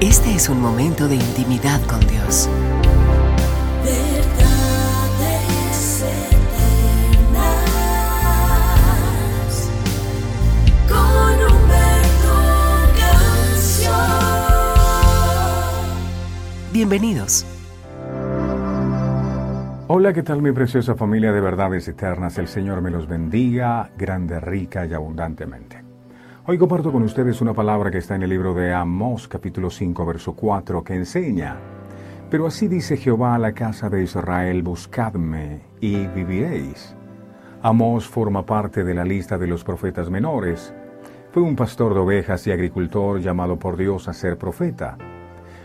Este es un momento de intimidad con Dios. Verdades eternas con Humberto Canción. Bienvenidos. Hola, ¿qué tal mi preciosa familia de verdades eternas? El Señor me los bendiga grande, rica y abundantemente. Hoy comparto con ustedes una palabra que está en el libro de Amós capítulo 5 verso 4 que enseña, pero así dice Jehová a la casa de Israel, buscadme y viviréis. Amós forma parte de la lista de los profetas menores. Fue un pastor de ovejas y agricultor llamado por Dios a ser profeta.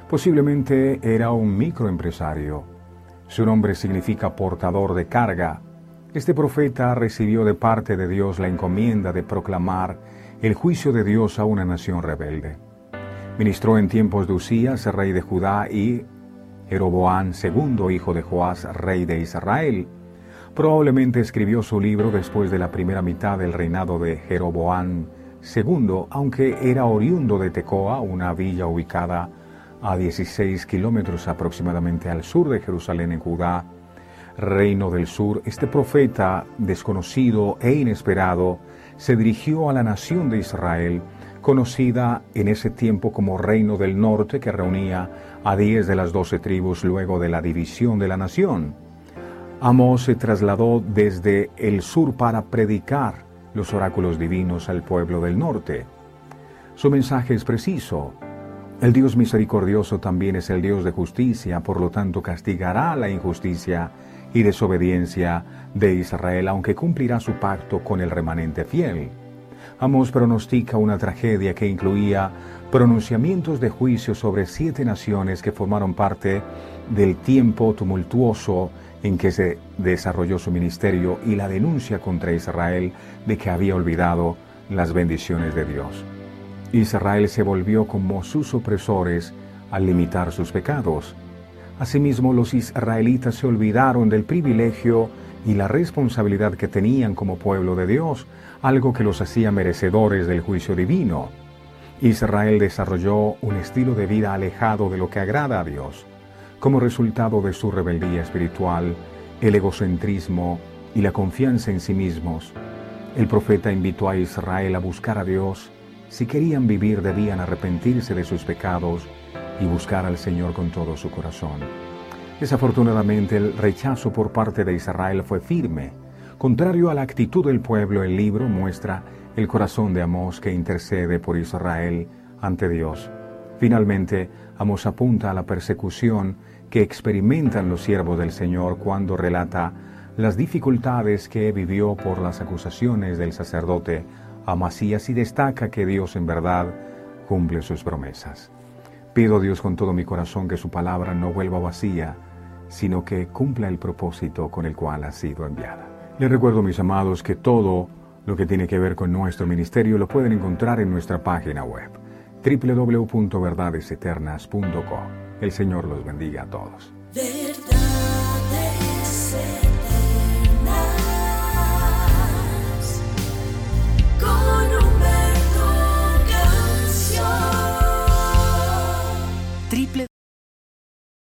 Posiblemente era un microempresario su nombre significa portador de carga. Este profeta recibió de parte de Dios la encomienda de proclamar el juicio de Dios a una nación rebelde. Ministró en tiempos de Usías, rey de Judá, y Jeroboán II, hijo de Joás, rey de Israel. Probablemente escribió su libro después de la primera mitad del reinado de Jeroboán II, aunque era oriundo de Tecoa, una villa ubicada a 16 kilómetros aproximadamente al sur de Jerusalén en Judá, reino del sur, este profeta desconocido e inesperado se dirigió a la nación de Israel, conocida en ese tiempo como Reino del Norte, que reunía a diez de las doce tribus luego de la división de la nación. Amós se trasladó desde el sur para predicar los oráculos divinos al pueblo del norte. Su mensaje es preciso, el Dios misericordioso también es el Dios de justicia, por lo tanto castigará la injusticia y desobediencia de Israel, aunque cumplirá su pacto con el remanente fiel. Amos pronostica una tragedia que incluía pronunciamientos de juicio sobre siete naciones que formaron parte del tiempo tumultuoso en que se desarrolló su ministerio y la denuncia contra Israel de que había olvidado las bendiciones de Dios. Israel se volvió como sus opresores al limitar sus pecados. Asimismo, los israelitas se olvidaron del privilegio y la responsabilidad que tenían como pueblo de Dios, algo que los hacía merecedores del juicio divino. Israel desarrolló un estilo de vida alejado de lo que agrada a Dios. Como resultado de su rebeldía espiritual, el egocentrismo y la confianza en sí mismos, el profeta invitó a Israel a buscar a Dios si querían vivir debían arrepentirse de sus pecados y buscar al Señor con todo su corazón. Desafortunadamente el rechazo por parte de Israel fue firme. Contrario a la actitud del pueblo, el libro muestra el corazón de Amós que intercede por Israel ante Dios. Finalmente, Amós apunta a la persecución que experimentan los siervos del Señor cuando relata las dificultades que vivió por las acusaciones del sacerdote Amasías y destaca que Dios en verdad cumple sus promesas. Pido a Dios con todo mi corazón que su palabra no vuelva vacía, sino que cumpla el propósito con el cual ha sido enviada. Les recuerdo, mis amados, que todo lo que tiene que ver con nuestro ministerio lo pueden encontrar en nuestra página web www.verdadeseternas.com. El Señor los bendiga a todos.